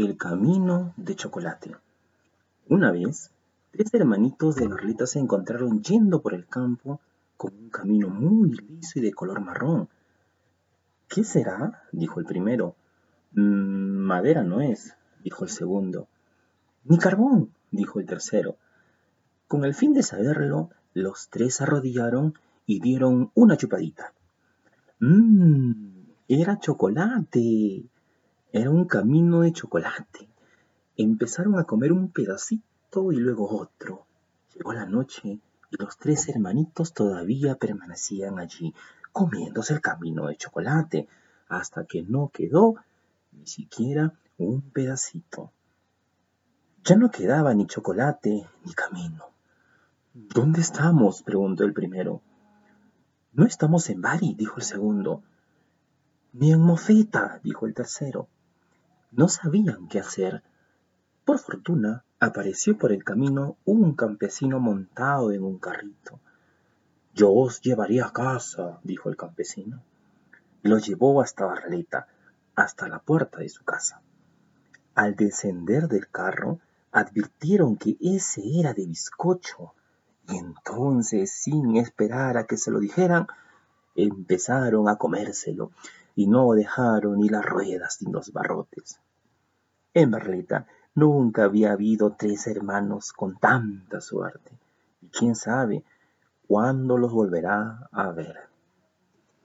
El camino de chocolate. Una vez, tres hermanitos de Barleta se encontraron yendo por el campo con un camino muy liso y de color marrón. ¿Qué será? dijo el primero. «Mm, madera no es, dijo el segundo. Ni carbón, dijo el tercero. Con el fin de saberlo, los tres arrodillaron y dieron una chupadita. ¡Mmm! Era chocolate. Era un camino de chocolate. Empezaron a comer un pedacito y luego otro. Llegó la noche y los tres hermanitos todavía permanecían allí, comiéndose el camino de chocolate, hasta que no quedó ni siquiera un pedacito. Ya no quedaba ni chocolate ni camino. ¿Dónde estamos? preguntó el primero. No estamos en Bari, dijo el segundo. Ni en Mofeta, dijo el tercero. No sabían qué hacer. Por fortuna, apareció por el camino un campesino montado en un carrito. Yo os llevaré a casa, dijo el campesino. Lo llevó hasta Barleta, hasta la puerta de su casa. Al descender del carro, advirtieron que ese era de bizcocho, y entonces, sin esperar a que se lo dijeran, empezaron a comérselo y no dejaron ni las ruedas ni los barrotes. En Barleta nunca había habido tres hermanos con tanta suerte, y quién sabe cuándo los volverá a ver.